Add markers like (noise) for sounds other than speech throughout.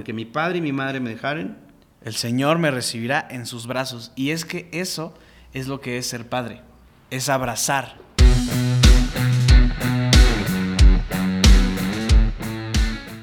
Aunque mi padre y mi madre me dejaren, el Señor me recibirá en sus brazos. Y es que eso es lo que es ser padre, es abrazar.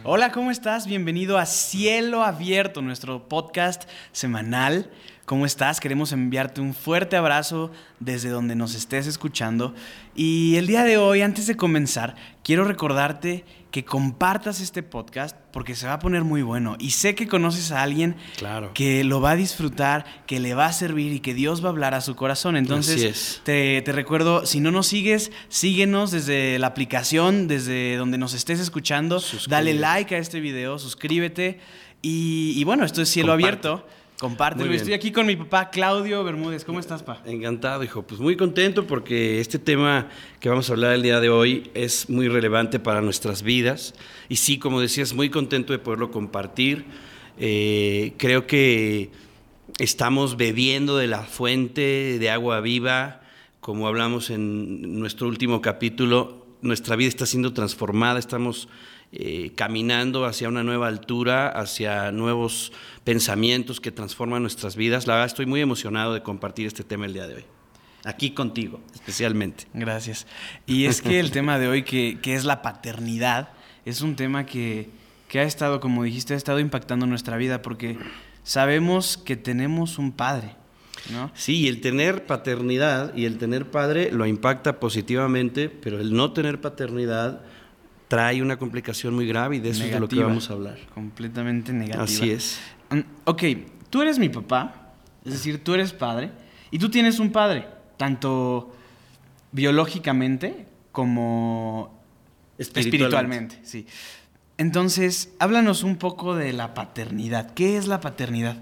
Hola, ¿cómo estás? Bienvenido a Cielo Abierto, nuestro podcast semanal ¿Cómo estás? Queremos enviarte un fuerte abrazo desde donde nos estés escuchando. Y el día de hoy, antes de comenzar, quiero recordarte que compartas este podcast porque se va a poner muy bueno. Y sé que conoces a alguien claro. que lo va a disfrutar, que le va a servir y que Dios va a hablar a su corazón. Entonces, te, te, recuerdo, si no nos sigues, síguenos desde la aplicación, desde donde nos estés escuchando. Dale like a este video, suscríbete. Y, bueno, esto es cielo abierto. Compártelo. Estoy aquí con mi papá Claudio Bermúdez. ¿Cómo estás, pa? Encantado, hijo. Pues muy contento porque este tema que vamos a hablar el día de hoy es muy relevante para nuestras vidas. Y sí, como decías, muy contento de poderlo compartir. Eh, creo que estamos bebiendo de la fuente de agua viva, como hablamos en nuestro último capítulo. Nuestra vida está siendo transformada, estamos eh, caminando hacia una nueva altura, hacia nuevos pensamientos que transforman nuestras vidas. La verdad estoy muy emocionado de compartir este tema el día de hoy. Aquí contigo, especialmente. Gracias. Y es que el tema de hoy, que, es la paternidad, es un tema que, que ha estado, como dijiste, ha estado impactando nuestra vida porque sabemos que tenemos un padre. ¿No? Sí, el tener paternidad y el tener padre lo impacta positivamente, pero el no tener paternidad trae una complicación muy grave y de eso es de lo que vamos a hablar. Completamente negativa. Así es. Mm, ok, tú eres mi papá, es decir, tú eres padre, y tú tienes un padre, tanto biológicamente como espiritualmente. sí. Entonces, háblanos un poco de la paternidad. ¿Qué es la paternidad?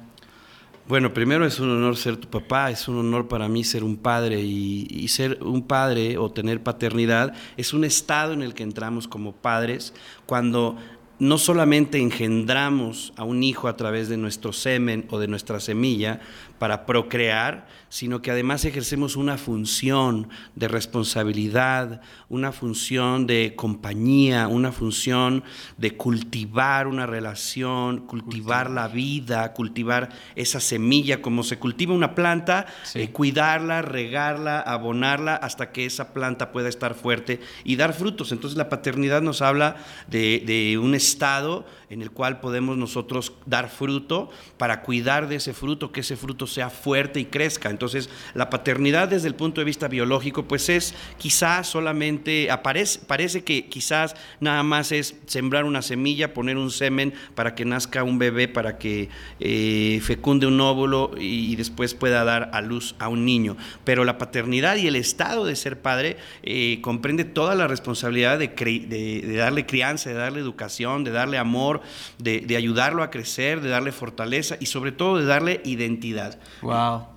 Bueno, primero es un honor ser tu papá, es un honor para mí ser un padre y, ser un padre o tener paternidad es un estado en el que entramos como padres cuando no solamente engendramos a un hijo a través de nuestro semen o de nuestra semilla para procrear, sino que además ejercemos una función de responsabilidad, una función de compañía, una función de cultivar una relación, cultivar, la vida, cultivar esa semilla como se cultiva una planta, eh, cuidarla, regarla, abonarla hasta que esa planta pueda estar fuerte y dar frutos. Entonces la paternidad nos habla de, de un estado en el cual podemos nosotros dar fruto para cuidar de ese fruto, que ese fruto sea fuerte y crezca. Entonces, la paternidad desde el punto de vista biológico, pues es quizás solamente, aparece, parece que quizás nada más es sembrar una semilla, poner un semen para que nazca un bebé, para que eh, fecunde un óvulo y, después pueda dar a luz a un niño. Pero la paternidad y el estado de ser padre eh, comprende toda la responsabilidad de, de darle crianza, de darle educación, de darle amor, de, ayudarlo a crecer, de darle fortaleza y sobre todo de darle identidad. Wow.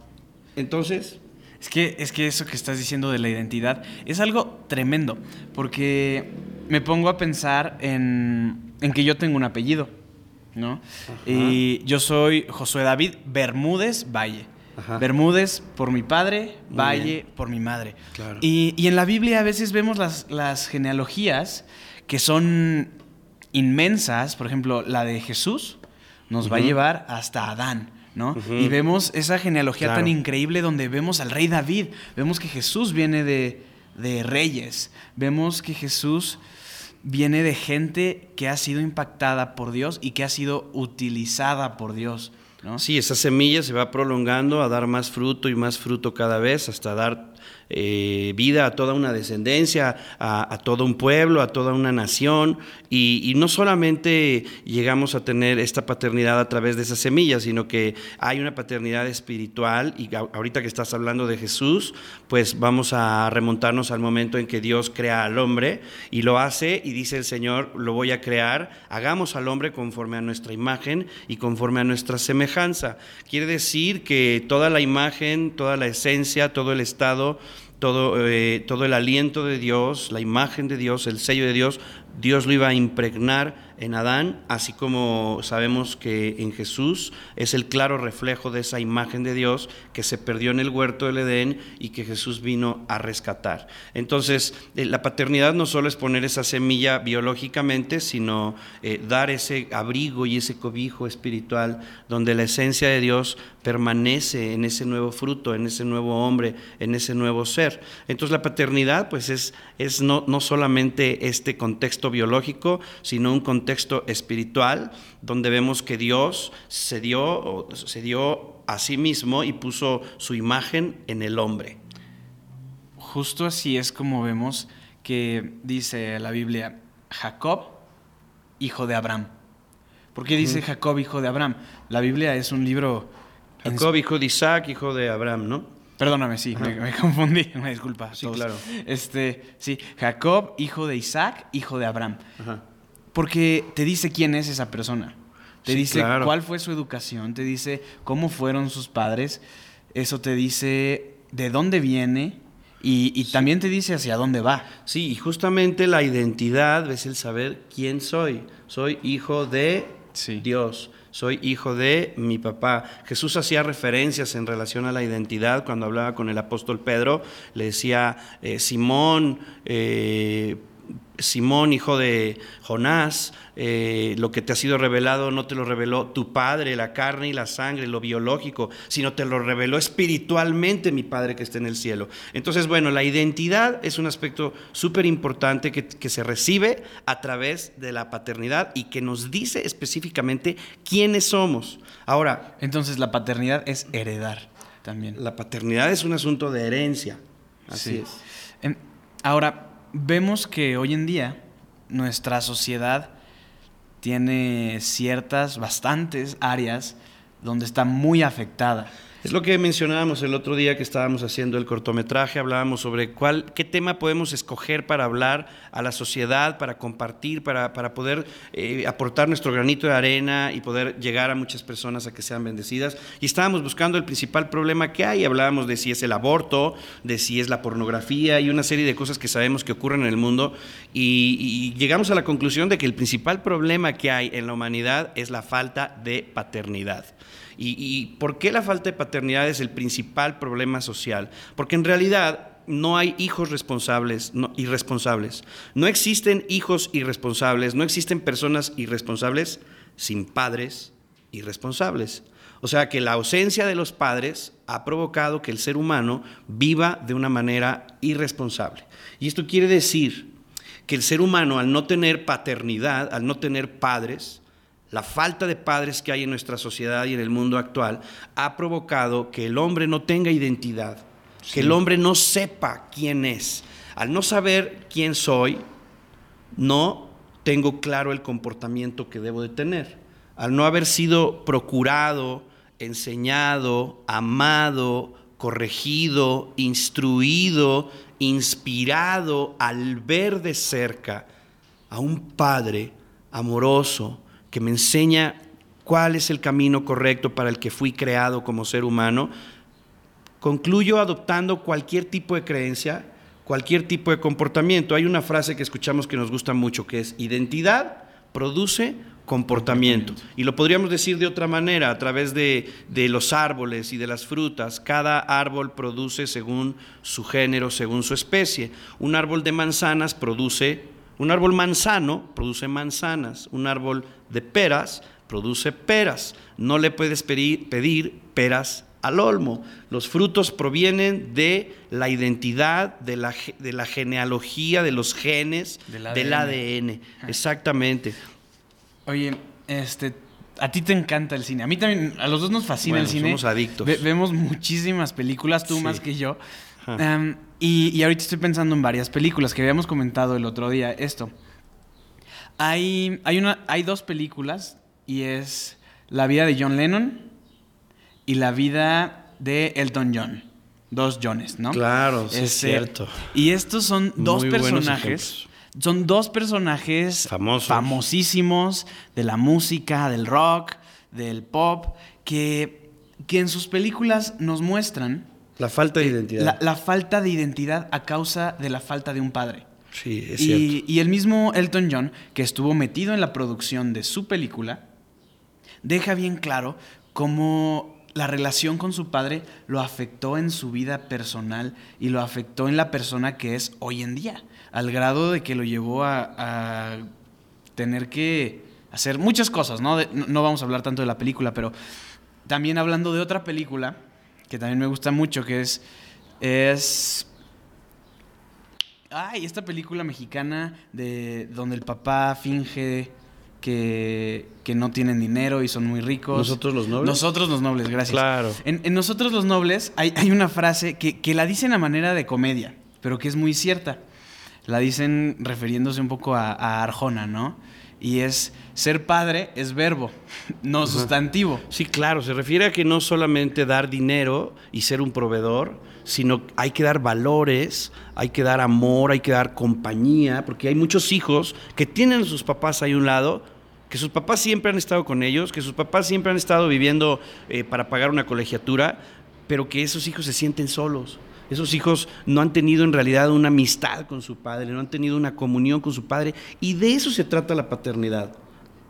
Entonces... Es que, es que eso que estás diciendo de la identidad es algo tremendo, porque me pongo a pensar en, que yo tengo un apellido, ¿no? Y yo soy Josué David Bermúdez Valle. Bermúdez por mi padre, Valle por mi madre. Y, y, en la Biblia a veces vemos las, las genealogías que son inmensas, por ejemplo, la de Jesús nos va a llevar hasta Adán. ¿No? Y vemos esa genealogía tan increíble donde vemos al rey David, vemos que Jesús viene de, de, reyes, vemos que Jesús viene de gente que ha sido impactada por Dios y que ha sido utilizada por Dios. ¿no? Sí, esa semilla se va prolongando a dar más fruto y más fruto cada vez hasta dar eh, vida a toda una descendencia, a, todo un pueblo, a toda una nación. Y, no solamente llegamos a tener esta paternidad a través de esa semilla, sino que hay una paternidad espiritual. Y ahorita que estás hablando de Jesús, pues vamos a remontarnos al momento en que Dios crea al hombre y lo hace y dice el Señor, lo voy a crear, hagamos al hombre conforme a nuestra imagen y conforme a nuestra semejanza. Quiere decir que toda la imagen, toda la esencia, todo el estado todo, eh, todo el aliento de Dios, la imagen de Dios, el sello de Dios, Dios lo iba a impregnar en Adán, así como sabemos que en Jesús es el claro reflejo de esa imagen de Dios que se perdió en el huerto del Edén y que Jesús vino a rescatar. Entonces, eh, la paternidad no solo es poner esa semilla biológicamente, sino eh, dar ese abrigo y ese cobijo espiritual donde la esencia de Dios permanece en ese nuevo fruto, en ese nuevo hombre, en ese nuevo ser. Entonces la paternidad pues es, es no, no solamente este contexto biológico, sino un contexto espiritual donde vemos que Dios se dio, se dio a sí mismo y puso su imagen en el hombre. Justo así es como vemos que dice la Biblia, Jacob, hijo de Abraham. ¿Por qué dice Jacob, hijo de Abraham? La Biblia es un libro... Jacob, hijo de Isaac, hijo de Abraham, ¿no? Perdóname, sí, me, confundí, (laughs) una disculpa. Sí, claro. Este, sí, Jacob, hijo de Isaac, hijo de Abraham. Porque te dice quién es esa persona. Te dice cuál fue su educación, te dice cómo fueron sus padres. Eso te dice de dónde viene, y, también te dice hacia dónde va. Sí, y justamente la identidad es el saber quién soy. Soy hijo de Dios soy hijo de mi papá. Jesús hacía referencias en relación a la identidad cuando hablaba con el apóstol Pedro, le decía, eh, Simón, eh, Simón, hijo de Jonás, eh, lo que te ha sido revelado no te lo reveló tu Padre, la carne y la sangre, lo biológico, sino te lo reveló espiritualmente mi Padre que está en el cielo. Entonces, bueno, la identidad es un aspecto súper importante que, que se recibe a través de la paternidad y que nos dice específicamente quiénes somos. Ahora... Entonces, la paternidad es heredar también. La paternidad es un asunto de herencia. Así es. Ahora, vemos que hoy en día nuestra sociedad tiene ciertas, bastantes áreas donde está muy afectada. Es lo que mencionábamos el otro día que estábamos haciendo el cortometraje, hablábamos sobre cuál, qué tema podemos escoger para hablar a la sociedad, para compartir, para, para poder eh, aportar nuestro granito de arena y poder llegar a muchas personas a que sean bendecidas. Y estábamos buscando el principal problema que hay, hablábamos de si es el aborto, de si es la pornografía y una serie de cosas que sabemos que ocurren en el mundo y llegamos a la conclusión de que el principal problema que hay en la humanidad es la falta de paternidad. ¿Y, por qué la falta de paternidad es el principal problema social? Porque en realidad no hay hijos responsables, no, irresponsables. No existen hijos irresponsables, no existen personas irresponsables sin padres irresponsables. O sea que la ausencia de los padres ha provocado que el ser humano viva de una manera irresponsable. Y esto quiere decir que el ser humano al no tener paternidad, al no tener padres, la falta de padres que hay en nuestra sociedad y en el mundo actual ha provocado que el hombre no tenga identidad, que el hombre no sepa quién es. Al no saber quién soy, no tengo claro el comportamiento que debo de tener. Al no haber sido procurado, enseñado, amado, corregido, instruido, inspirado al ver de cerca a un padre amoroso, que me enseña cuál es el camino correcto para el que fui creado como ser humano, concluyo adoptando cualquier tipo de creencia, cualquier tipo de comportamiento. Hay una frase que escuchamos que nos gusta mucho, que es identidad produce comportamiento. Y lo podríamos decir de otra manera, a través de, de, los árboles y de las frutas. Cada árbol produce según su género, según su especie. Un árbol de manzanas produce un árbol manzano produce manzanas, un árbol de peras produce peras. No le puedes pedir, peras al olmo. Los frutos provienen de la identidad, de la, de la genealogía, de los genes, del ADN. Exactamente. Oye, este, a ti te encanta el cine. A mí también, a los dos nos fascina el cine. Somos adictos. vemos muchísimas películas, tú más que yo. Y, ahorita estoy pensando en varias películas que habíamos comentado el otro día. Esto. Hay, hay, una, hay dos películas y es La vida de John Lennon y La vida de Elton John. Dos Johns, ¿no? Claro, es este, cierto. Y estos son dos personajes. Son dos personajes Famosos. famosísimos de la música, del rock, del pop, que, que en sus películas nos muestran la falta de identidad. La, falta de identidad a causa de la falta de un padre. Sí, es y, cierto. y el mismo Elton John, que estuvo metido en la producción de su película, deja bien claro cómo la relación con su padre lo afectó en su vida personal y lo afectó en la persona que es hoy en día, al grado de que lo llevó a, a tener que hacer muchas cosas, ¿no? De- no- no vamos a hablar tanto de la película, pero también hablando de otra película que también me gusta mucho, que es... es Ay, esta película mexicana de donde el papá finge que, que no tienen dinero y son muy ricos. ¿Nosotros los nobles? Nosotros los nobles, gracias. Claro. En, en Nosotros los nobles hay, hay una frase que, que la dicen a manera de comedia, pero que es muy cierta. La dicen refiriéndose un poco a, a Arjona, ¿no? Y es, ser padre es verbo, no sustantivo. Sí, claro, se refiere a que no solamente dar dinero y ser un proveedor, sino hay que dar valores, hay que dar amor, hay que dar compañía, porque hay muchos hijos que tienen a sus papás ahí a un lado, que sus papás siempre han estado con ellos, que sus papás siempre han estado viviendo eh, para pagar una colegiatura, pero que esos hijos se sienten solos. Esos hijos no han tenido en realidad una amistad con su padre, no han tenido una comunión con su padre, y de eso se trata la paternidad.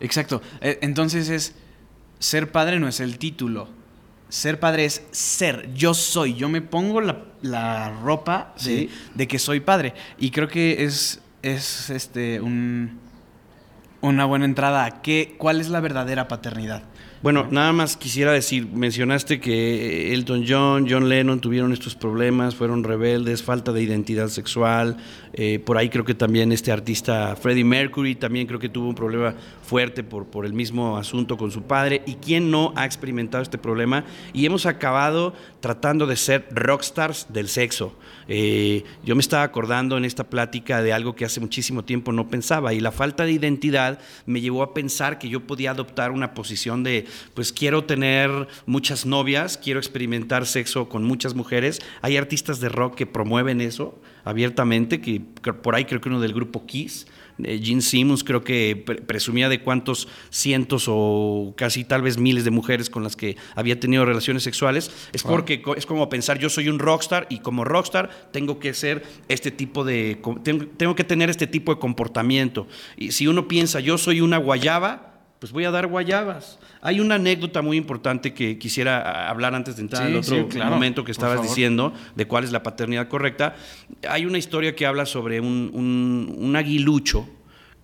Exacto. Eh, Entonces es, ser padre no es el título. Ser padre es ser. Yo soy. Yo me pongo la, la ropa de, Sí. de que soy padre. Y creo que es, es este, un, una buena entrada a qué, cuál es la verdadera paternidad. Bueno, nada más quisiera decir, mencionaste que Elton John, John Lennon tuvieron estos problemas, fueron rebeldes, falta de identidad sexual. eh, por ahí creo que también este artista Freddie Mercury también creo que tuvo un problema fuerte por, por el mismo asunto con su padre. ¿Y quién no ha experimentado este problema? Y hemos acabado tratando de ser rockstars del sexo. Eh, yo me estaba acordando en esta plática de algo que hace muchísimo tiempo no pensaba y la falta de identidad me llevó a pensar que yo podía adoptar una posición de, pues quiero tener muchas novias, quiero experimentar sexo con muchas mujeres. Hay artistas de rock que promueven eso abiertamente, que por ahí creo que uno del grupo Kiss. Eh, Gene Simmons creo que pre- presumía de cuántos cientos o casi tal vez miles de mujeres con las que había tenido relaciones sexuales. Es Wow. porque es como pensar yo soy un rockstar y como rockstar tengo que ser este tipo de tengo que tener este tipo de comportamiento y si uno piensa yo soy una guayaba pues voy a dar guayabas. Hay una anécdota muy importante que quisiera a- hablar antes de entrar Sí, al otro sí, claro, momento que estabas diciendo de cuál es la paternidad correcta. Hay una historia que habla sobre un, un- un aguilucho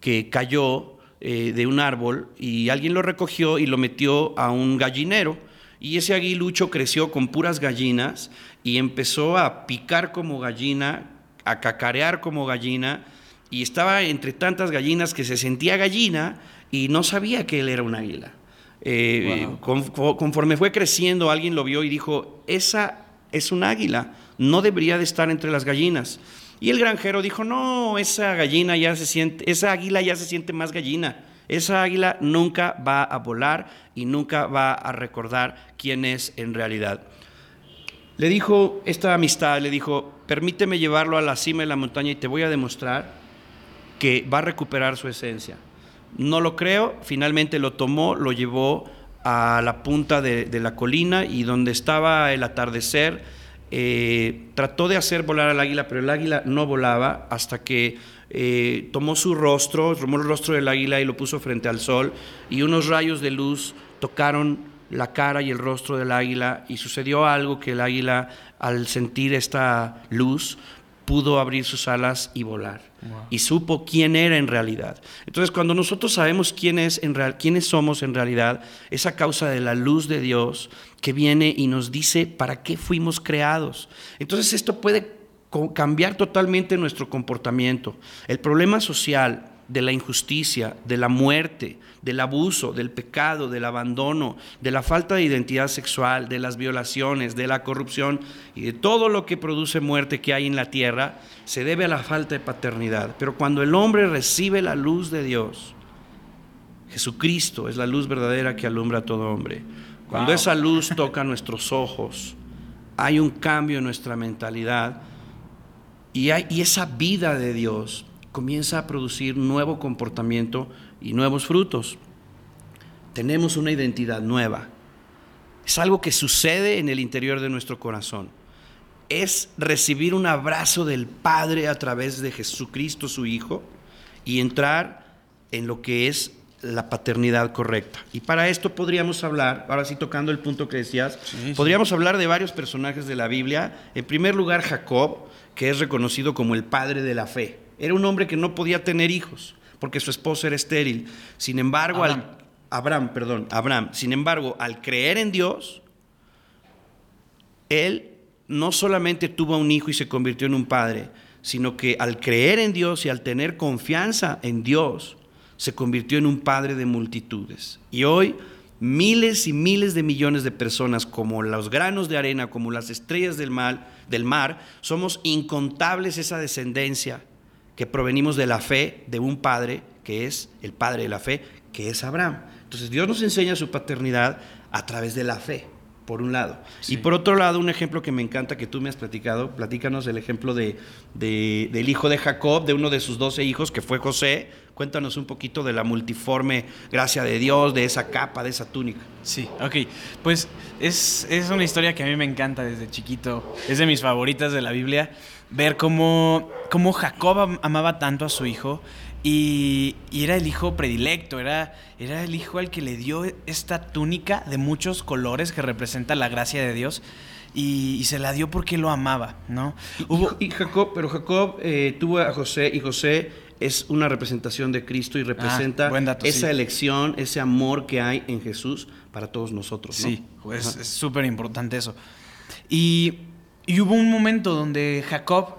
que cayó eh, de un árbol y alguien lo recogió y lo metió a un gallinero. Y ese aguilucho creció con puras gallinas y empezó a picar como gallina, a cacarear como gallina, y estaba entre tantas gallinas que se sentía gallina y no sabía que él era un águila. Eh, Wow. con- conforme fue creciendo, alguien lo vio y dijo, esa es un águila, no debería de estar entre las gallinas. Y el granjero dijo, no, esa gallina ya se siente, esa águila ya se siente más gallina. Esa águila nunca va a volar y nunca va a recordar quién es en realidad. Le dijo esta amistad, le dijo, permíteme llevarlo a la cima de la montaña y te voy a demostrar que va a recuperar su esencia. No lo creo, finalmente lo tomó, lo llevó a la punta de, la colina y donde estaba el atardecer, eh, trató de hacer volar al águila, pero el águila no volaba hasta que eh, tomó su rostro, tomó el rostro del águila y lo puso frente al sol y unos rayos de luz tocaron la cara y el rostro del águila y sucedió algo que el águila al sentir esta luz pudo abrir sus alas y volar Wow. y supo quién era en realidad. Entonces, cuando nosotros sabemos quién es en real, quiénes somos en realidad, es a causa de la luz de Dios que viene y nos dice para qué fuimos creados. Entonces, esto puede cambiar totalmente nuestro comportamiento. El problema social de la injusticia, de la muerte, del abuso, del pecado, del abandono, de la falta de identidad sexual, de las violaciones, de la corrupción y de todo lo que produce muerte que hay en la tierra, se debe a la falta de paternidad. Pero cuando el hombre recibe la luz de Dios, Jesucristo es la luz verdadera que alumbra a todo hombre. Cuando Wow. esa luz toca (laughs) nuestros ojos, hay un cambio en nuestra mentalidad y, hay- y esa vida de Dios comienza a producir nuevo comportamiento y nuevos frutos. Tenemos una identidad nueva. Es algo que sucede en el interior de nuestro corazón. es recibir un abrazo del Padre a través de Jesucristo su Hijo y entrar en lo que es la paternidad correcta. Y para esto podríamos hablar, ahora sí tocando el punto que decías, podríamos hablar de varios personajes de la Biblia. En primer lugar, Jacob, que es reconocido como el padre de la fe. Era un hombre que no podía tener hijos porque su esposa era estéril. Sin embargo, Abraham. al Abraham, perdón, Abraham. Sin embargo, al creer en Dios, él no solamente tuvo un hijo y se convirtió en un padre, sino que al creer en Dios y al tener confianza en Dios, se convirtió en un padre de multitudes. Y hoy miles y miles de millones de personas, como los granos de arena, como las estrellas del mar, del mar, somos incontables esa descendencia que provenimos de la fe de un padre que es el padre de la fe, que es Abraham. Entonces Dios nos enseña su paternidad a través de la fe por un lado. Y por otro lado, un ejemplo que me encanta que tú me has platicado, platícanos el ejemplo de, del hijo de Jacob, de uno de sus doce hijos, que fue José. Cuéntanos un poquito de la multiforme gracia de Dios, de esa capa, de esa túnica. Sí, ok. Pues es, es una historia que a mí me encanta desde chiquito. Es de mis favoritas de la Biblia. Ver cómo, cómo Jacob amaba tanto a su hijo y, era el hijo predilecto, era, era el hijo al que le dio esta túnica de muchos colores que representa la gracia de Dios. Y, se la dio porque lo amaba, ¿no? Y, Jacob, pero Jacob eh, tuvo a José y José es una representación de Cristo y ah, representa esa elección, ese amor que hay en Jesús para todos nosotros. Sí, pues es súper importante eso. Y, y hubo un momento donde Jacob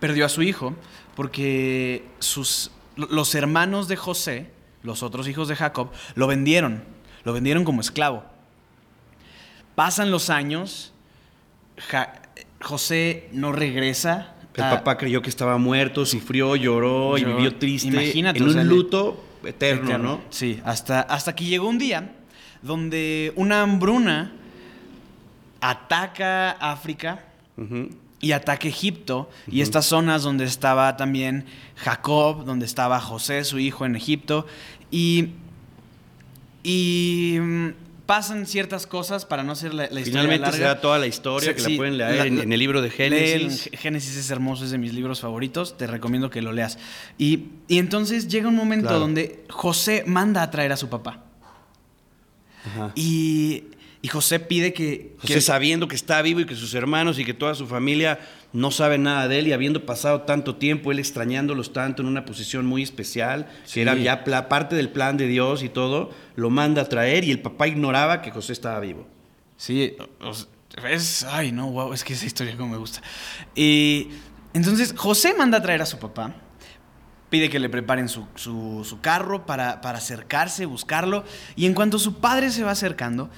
perdió a su hijo porque sus los hermanos de José, los otros hijos de Jacob, lo vendieron, lo vendieron como esclavo. Pasan los años, José no regresa. El papá creyó que estaba muerto, sufrió, lloró, y vivió triste. Imagínate. En un luto eterno, ¿no? Sí, hasta, hasta que llegó un día donde una hambruna ataca África y ataque Egipto y estas zonas donde estaba también Jacob, donde estaba José, su hijo en Egipto y, y mm, pasan ciertas cosas para no ser la, historia Finalmente se da toda la historia que la pueden leer en, el libro de Génesis. Génesis es hermoso, es de mis libros favoritos, te recomiendo que lo leas. Y, y entonces llega un momento donde José manda a traer a su papá. Y y José pide que... José sabiendo que está vivo y que sus hermanos y que toda su familia no saben nada de él y habiendo pasado tanto tiempo, él extrañándolos tanto en una posición muy especial, que era ya parte del plan de Dios y todo, lo manda a traer y el papá ignoraba que José estaba vivo. Sí, es... Ay, no, wow, es que esa historia como me gusta. Y entonces José manda a traer a su papá pide que le preparen su, su, carro para, para, acercarse, buscarlo. Y en cuanto su padre se va acercando,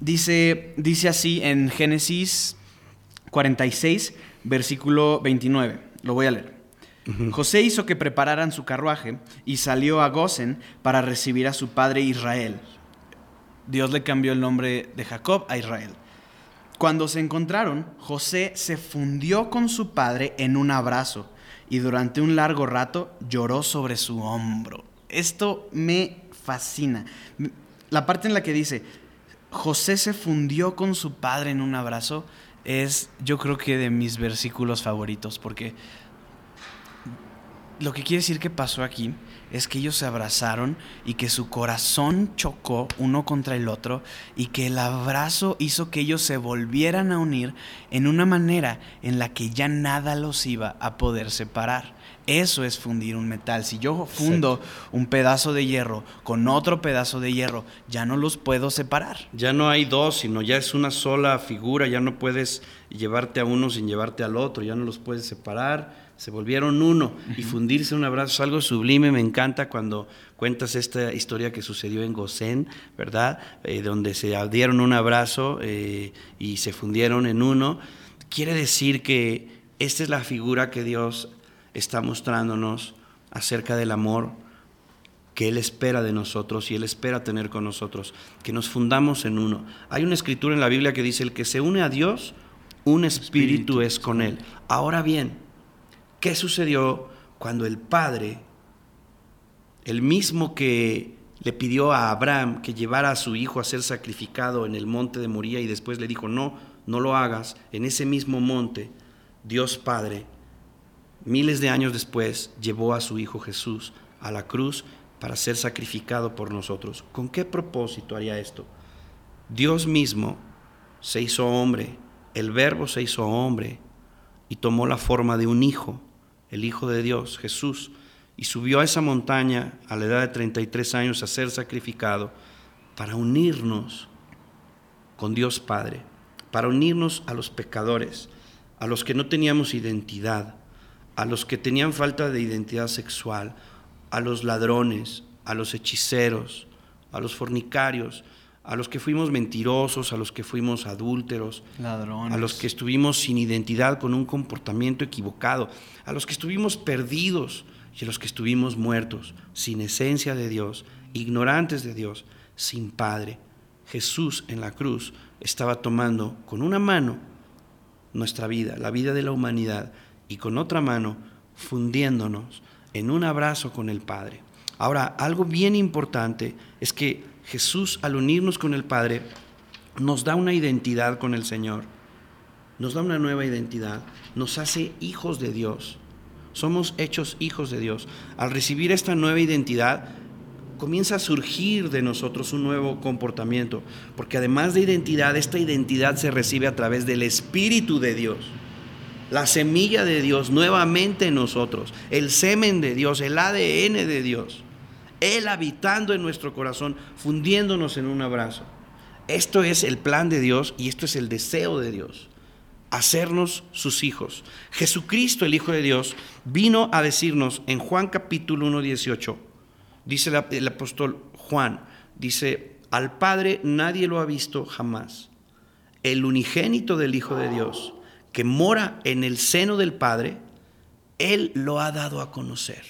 Dice, dice así en Génesis 46, versículo 29. Lo voy a leer. José hizo que prepararan su carruaje y salió a Gosen para recibir a su padre Israel. Dios le cambió el nombre de Jacob a Israel. Cuando se encontraron, José se fundió con su padre en un abrazo y durante un largo rato lloró sobre su hombro. Esto me fascina. La parte en la que dice, José se fundió con su padre en un abrazo es yo creo que de mis versículos favoritos porque lo que quiere decir que pasó aquí es que ellos se abrazaron y que su corazón chocó uno contra el otro y que el abrazo hizo que ellos se volvieran a unir en una manera en la que ya nada los iba a poder separar. Eso es fundir un metal. Si yo fundo un pedazo de hierro con otro pedazo de hierro, ya no los puedo separar. Ya no hay dos, sino ya es una sola figura, ya no puedes llevarte a uno sin llevarte al otro, ya no los puedes separar. Se volvieron uno y fundirse un abrazo es algo sublime. Me encanta cuando cuentas esta historia que sucedió en Gosén, ¿verdad? Eh, donde se dieron un abrazo eh, y se fundieron en uno. Quiere decir que esta es la figura que Dios está mostrándonos acerca del amor que Él espera de nosotros y Él espera tener con nosotros, que nos fundamos en uno. Hay una escritura en la Biblia que dice, el que se une a Dios, un espíritu, es con Él. Ahora bien, ¿qué sucedió cuando el Padre, el mismo que le pidió a Abraham que llevara a su hijo a ser sacrificado en el monte de Moría y después le dijo, no, no lo hagas, en ese mismo monte, Dios Padre, miles de años después, llevó a su hijo Jesús a la cruz para ser sacrificado por nosotros. ¿Con qué propósito haría esto? Dios mismo se hizo hombre, el verbo se hizo hombre y tomó la forma de un hijo, el Hijo de Dios, Jesús y subió a esa montaña a la edad de 33 años a ser sacrificado para unirnos con Dios Padre, para unirnos a los pecadores, a los que no teníamos identidad, a los que tenían falta de identidad sexual, a los ladrones, a los hechiceros, a los fornicarios, a los que fuimos mentirosos, a los que fuimos adúlteros, Ladrones. a los que estuvimos sin identidad con un comportamiento equivocado, a los que estuvimos perdidos, y los que estuvimos muertos, sin esencia de Dios, ignorantes de Dios, sin Padre. Jesús en la cruz estaba tomando con una mano nuestra vida, la vida de la humanidad, y con otra mano fundiéndonos en un abrazo con el Padre. Ahora, algo bien importante es que Jesús al unirnos con el Padre nos da una identidad con el Señor, nos da una nueva identidad, nos hace hijos de Dios somos hechos hijos de Dios. Al recibir esta nueva identidad, comienza a surgir de nosotros un nuevo comportamiento, porque además de identidad, esta identidad se recibe a través del Espíritu de Dios. La semilla de Dios nuevamente en nosotros, el semen de Dios, el ADN de Dios, Él habitando en nuestro corazón, fundiéndonos en un abrazo. Esto es el plan de Dios y esto es el deseo de Dios hacernos sus hijos. Jesucristo, el Hijo de Dios, vino a decirnos en Juan capítulo 1, 18, dice el apóstol Juan, dice, al Padre nadie lo ha visto jamás. El unigénito del Hijo de Dios, que mora en el seno del Padre, Él lo ha dado a conocer.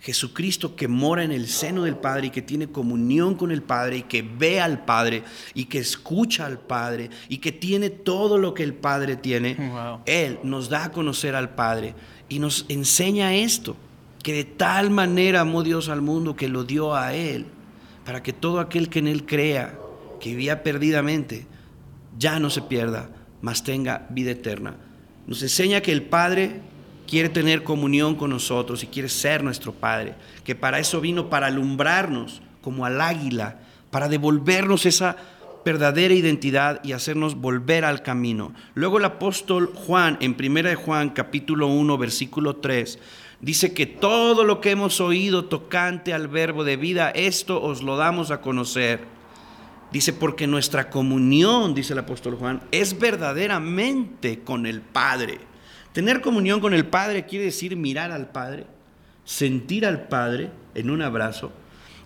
Jesucristo que mora en el seno del Padre y que tiene comunión con el Padre y que ve al Padre y que escucha al Padre y que tiene todo lo que el Padre tiene, Él nos da a conocer al Padre y nos enseña esto, que de tal manera amó Dios al mundo que lo dio a Él, para que todo aquel que en Él crea, que vivía perdidamente, ya no se pierda, mas tenga vida eterna. Nos enseña que el Padre quiere tener comunión con nosotros y quiere ser nuestro Padre, que para eso vino, para alumbrarnos como al águila, para devolvernos esa verdadera identidad y hacernos volver al camino. Luego el apóstol Juan, en 1 de Juan capítulo 1, versículo 3, dice que todo lo que hemos oído tocante al verbo de vida, esto os lo damos a conocer. Dice, porque nuestra comunión, dice el apóstol Juan, es verdaderamente con el Padre. Tener comunión con el Padre quiere decir mirar al Padre, sentir al Padre en un abrazo,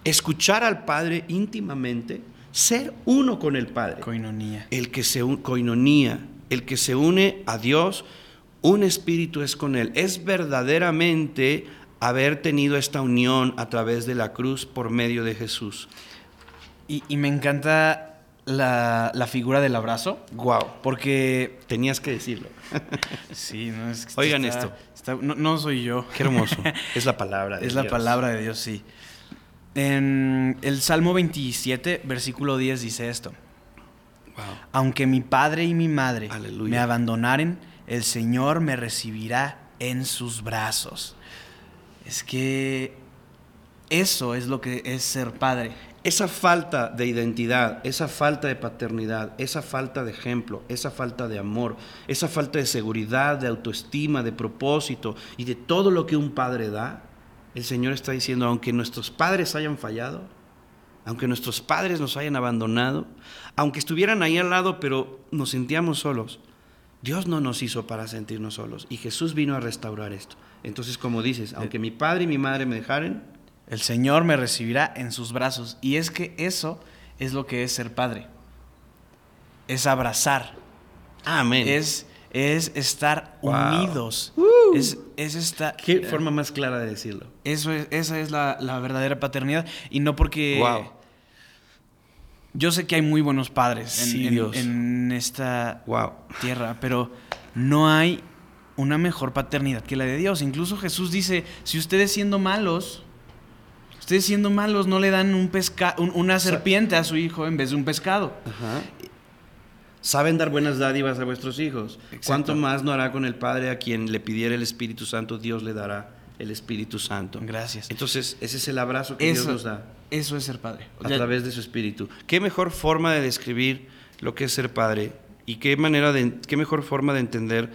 escuchar al Padre íntimamente, ser uno con el Padre. Coinonía. El que se coinonía, el que se une a Dios, un espíritu es con él. Es verdaderamente haber tenido esta unión a través de la cruz por medio de Jesús. Y, y me encanta la, la, figura del abrazo. Wow. Porque. Tenías que decirlo. (laughs) sí, no es que Oigan esto. no, soy yo. Qué hermoso. (laughs) es la palabra de es Dios. Es la palabra de Dios, sí. En el Salmo 27, versículo 10 dice esto. Wow. Aunque mi padre y mi madre me abandonaren, el Señor me recibirá en sus brazos. Es que eso es lo que es ser padre esa falta de identidad, esa falta de paternidad, esa falta de ejemplo, esa falta de amor, esa falta de seguridad, de autoestima, de propósito y de todo lo que un padre da, el Señor está diciendo, aunque nuestros padres hayan fallado, aunque nuestros padres nos hayan abandonado, aunque estuvieran ahí al lado pero nos sentíamos solos, Dios no nos hizo para sentirnos solos y Jesús vino a restaurar esto. Entonces, como dices, aunque mi padre y mi madre me dejaren, el Señor me recibirá en sus brazos. Y es que eso es lo que es ser padre. Es abrazar. Amén. Es, es estar unidos. Uh. Es, es estar... Qué forma más clara de decirlo. Eso es, esa es la, verdadera paternidad. Y no porque... Wow. Yo sé que hay muy buenos padres en, en esta wow. tierra, pero no hay una mejor paternidad que la de Dios. Incluso Jesús dice, si ustedes siendo malos Ustedes siendo malos no le dan un pesca una serpiente a su hijo en vez de un pescado. Ajá. Saben dar buenas dádivas a vuestros hijos. Exacto. ¿Cuánto más no hará con el Padre a quien le pidiera el Espíritu Santo? Dios le dará el Espíritu Santo. Gracias. Entonces, ese es el abrazo que Dios Eso, nos da eso es ser padre. a través de su Espíritu. ¿Qué mejor forma de describir lo que es ser padre? ¿Y qué, manera de, qué mejor forma de entender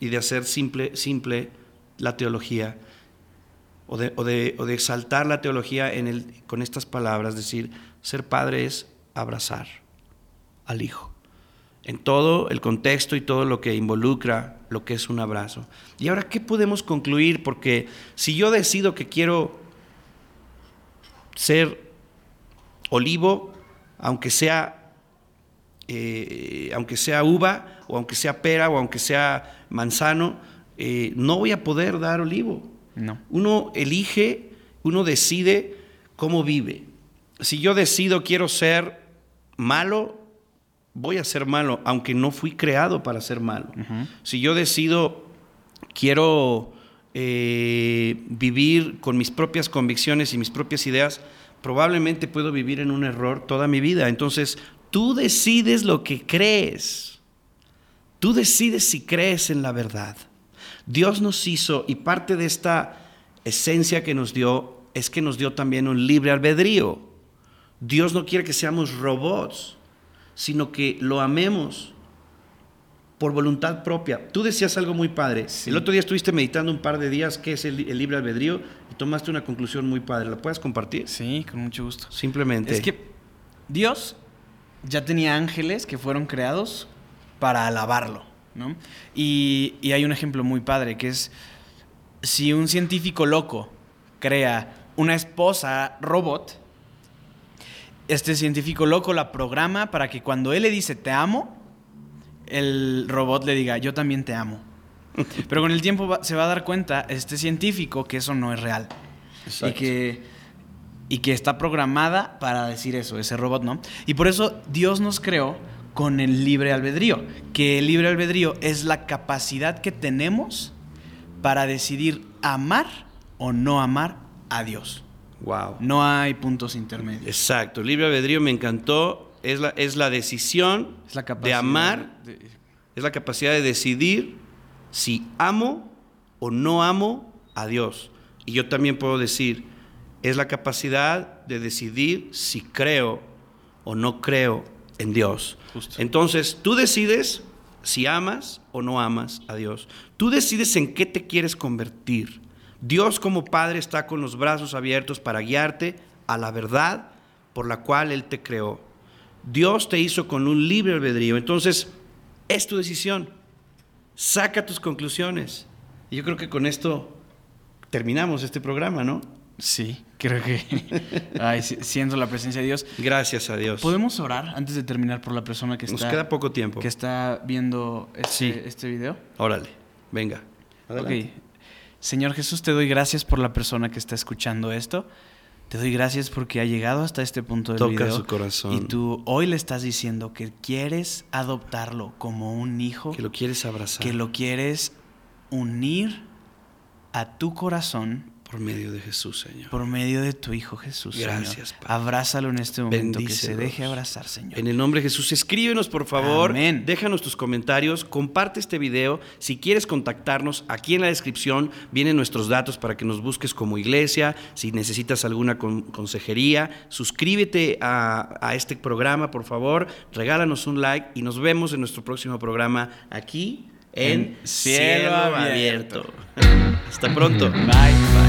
y de hacer simple, simple la teología? O de, o de- o de exaltar la teología en el, con estas palabras, decir, ser padre es abrazar al hijo. En todo el contexto y todo lo que involucra lo que es un abrazo. Y ahora, ¿qué podemos concluir? Porque si yo decido que quiero ser olivo, aunque sea, eh, aunque sea uva, o aunque sea pera, o aunque sea manzano, eh, no voy a poder dar olivo. No. Uno elige, uno decide cómo vive. Si yo decido quiero ser malo, voy a ser malo, aunque no fui creado para ser malo. Si yo decido quiero eh, vivir con mis propias convicciones y mis propias ideas, probablemente puedo vivir en un error toda mi vida. Entonces, tú decides lo que crees. Tú decides si crees en la verdad. Dios nos hizo, y parte de esta esencia que nos dio, es que nos dio también un libre albedrío. Dios no quiere que seamos robots, sino que lo amemos por voluntad propia. Tú decías algo muy padre. Sí. El otro día estuviste meditando un par de días qué es el, el libre albedrío y tomaste una conclusión muy padre. ¿La puedes compartir? Sí, con mucho gusto. Simplemente. Es que Dios ya tenía ángeles que fueron creados para alabarlo, ¿no? Y, y hay un ejemplo muy padre que es si un científico loco crea una esposa robot, este científico loco la programa para que cuando él le dice te amo, el robot le diga yo también te amo. (laughs) Pero con el tiempo va- se va a dar cuenta este científico que eso no es real. Y que, y que está programada para decir eso, ese robot, ¿no? Y por eso Dios nos creó con el libre albedrío, que el libre albedrío es la capacidad que tenemos para decidir amar o no amar a Dios. Wow. No hay puntos intermedios. Exacto. El libre albedrío me encantó. Es la, es la decisión Es la de amar, de- es la capacidad de decidir si amo o no amo a Dios. Y yo también puedo decir, es la capacidad de decidir si creo o no creo en Dios. Justo. Entonces, tú decides si amas o no amas a Dios. Tú decides en qué te quieres convertir. Dios como Padre está con los brazos abiertos para guiarte a la verdad por la cual Él te creó. Dios te hizo con un libre albedrío. Entonces, es tu decisión. Saca tus conclusiones. Y yo creo que con esto terminamos este programa, ¿no? Sí, creo que. (laughs) Ay, si- siento la presencia de Dios. Gracias a Dios. ¿Podemos orar antes de terminar por la persona que Nos está, queda poco tiempo. que está viendo este, Sí. este video? Órale, venga. Adelante. Ok. Señor Jesús, te doy gracias por la persona que está escuchando esto. Te doy gracias porque ha llegado hasta este punto del Toca video. su corazón. Y tú hoy le estás diciendo que quieres adoptarlo como un hijo, Que lo quieres abrazar que lo quieres unir a tu corazón por medio de Jesús, Señor. por medio de tu hijo Jesús. Señor. Gracias, Padre. Abrázalo en este momento, que se deje abrazar, Señor. En el nombre de Jesús, escríbenos por favor, Amén. déjanos tus comentarios, comparte este video. Si quieres contactarnos, aquí en la descripción vienen nuestros datos para que nos busques como iglesia. Si necesitas alguna con- consejería, suscríbete a, a este programa, por favor, regálanos un like y nos vemos en nuestro próximo programa aquí en, En Cielo Abierto. Hasta pronto. Bye, bye.